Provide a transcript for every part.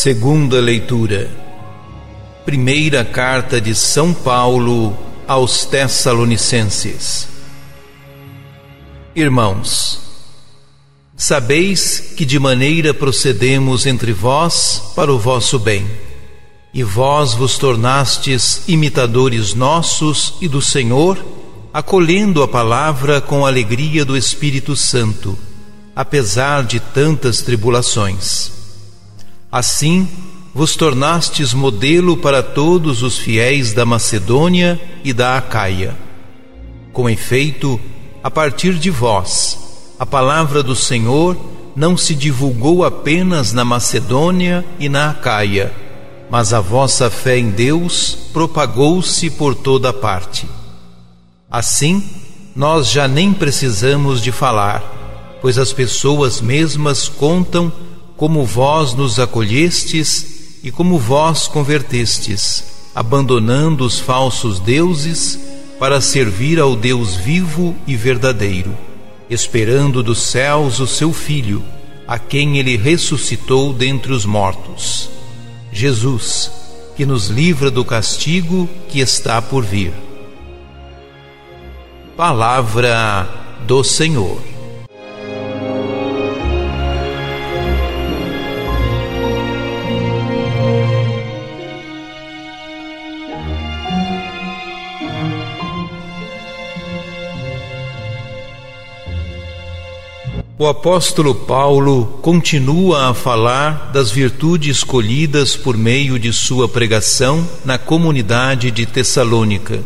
Segunda leitura. Primeira carta de São Paulo aos Tessalonicenses. Irmãos, sabeis que de maneira procedemos entre vós para o vosso bem, e vós vos tornastes imitadores nossos e do Senhor, acolhendo a palavra com alegria do Espírito Santo, apesar de tantas tribulações Assim, vos tornastes modelo para todos os fiéis da Macedônia e da Acaia. Com efeito, a partir de vós, a palavra do Senhor não se divulgou apenas na Macedônia e na Acaia, mas a vossa fé em Deus propagou-se por toda parte. Assim, nós já nem precisamos de falar, pois as pessoas mesmas contam como vós nos acolhestes e como vós convertestes, abandonando os falsos deuses para servir ao Deus vivo e verdadeiro, esperando dos céus o seu Filho, a quem ele ressuscitou dentre os mortos. Jesus, que nos livra do castigo que está por vir. Palavra do Senhor. O apóstolo Paulo continua a falar das virtudes escolhidas por meio de sua pregação na comunidade de Tessalônica.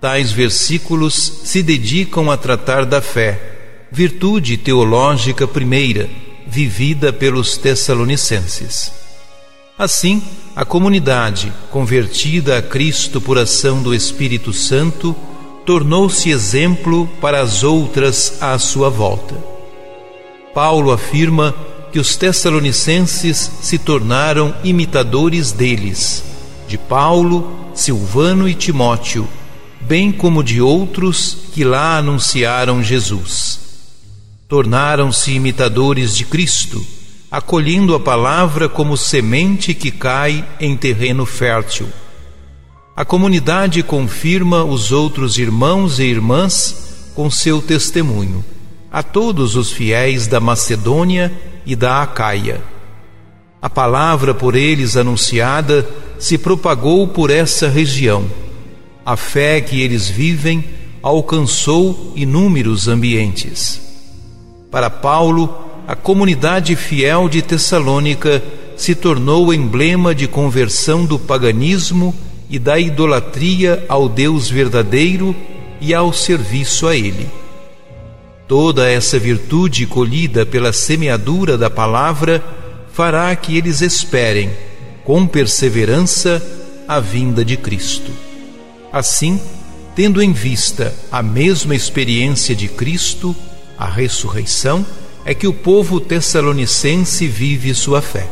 Tais versículos se dedicam a tratar da fé, virtude teológica primeira, vivida pelos tessalonicenses. Assim, a comunidade, convertida a Cristo por ação do Espírito Santo, tornou-se exemplo para as outras à sua volta. Paulo afirma que os tessalonicenses se tornaram imitadores deles, de Paulo, Silvano e Timóteo, bem como de outros que lá anunciaram Jesus. Tornaram-se imitadores de Cristo, acolhendo a palavra como semente que cai em terreno fértil. A comunidade confirma os outros irmãos e irmãs com seu testemunho a todos os fiéis da Macedônia e da Acaia. A palavra por eles anunciada se propagou por essa região. A fé que eles vivem alcançou inúmeros ambientes. Para Paulo, a comunidade fiel de Tessalônica se tornou emblema de conversão do paganismo e da idolatria ao Deus verdadeiro e ao serviço a Ele. Toda essa virtude colhida pela semeadura da palavra fará que eles esperem, com perseverança, a vinda de Cristo. Assim, tendo em vista a mesma experiência de Cristo, a ressurreição, é que o povo tessalonicense vive sua fé.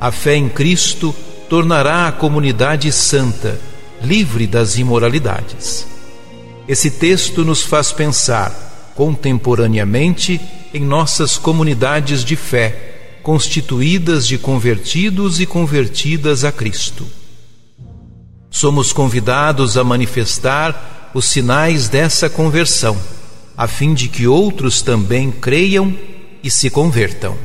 A fé em Cristo tornará a comunidade santa, livre das imoralidades. Esse texto nos faz pensar contemporaneamente em nossas comunidades de fé, constituídas de convertidos e convertidas a Cristo. Somos convidados a manifestar os sinais dessa conversão, a fim de que outros também creiam e se convertam.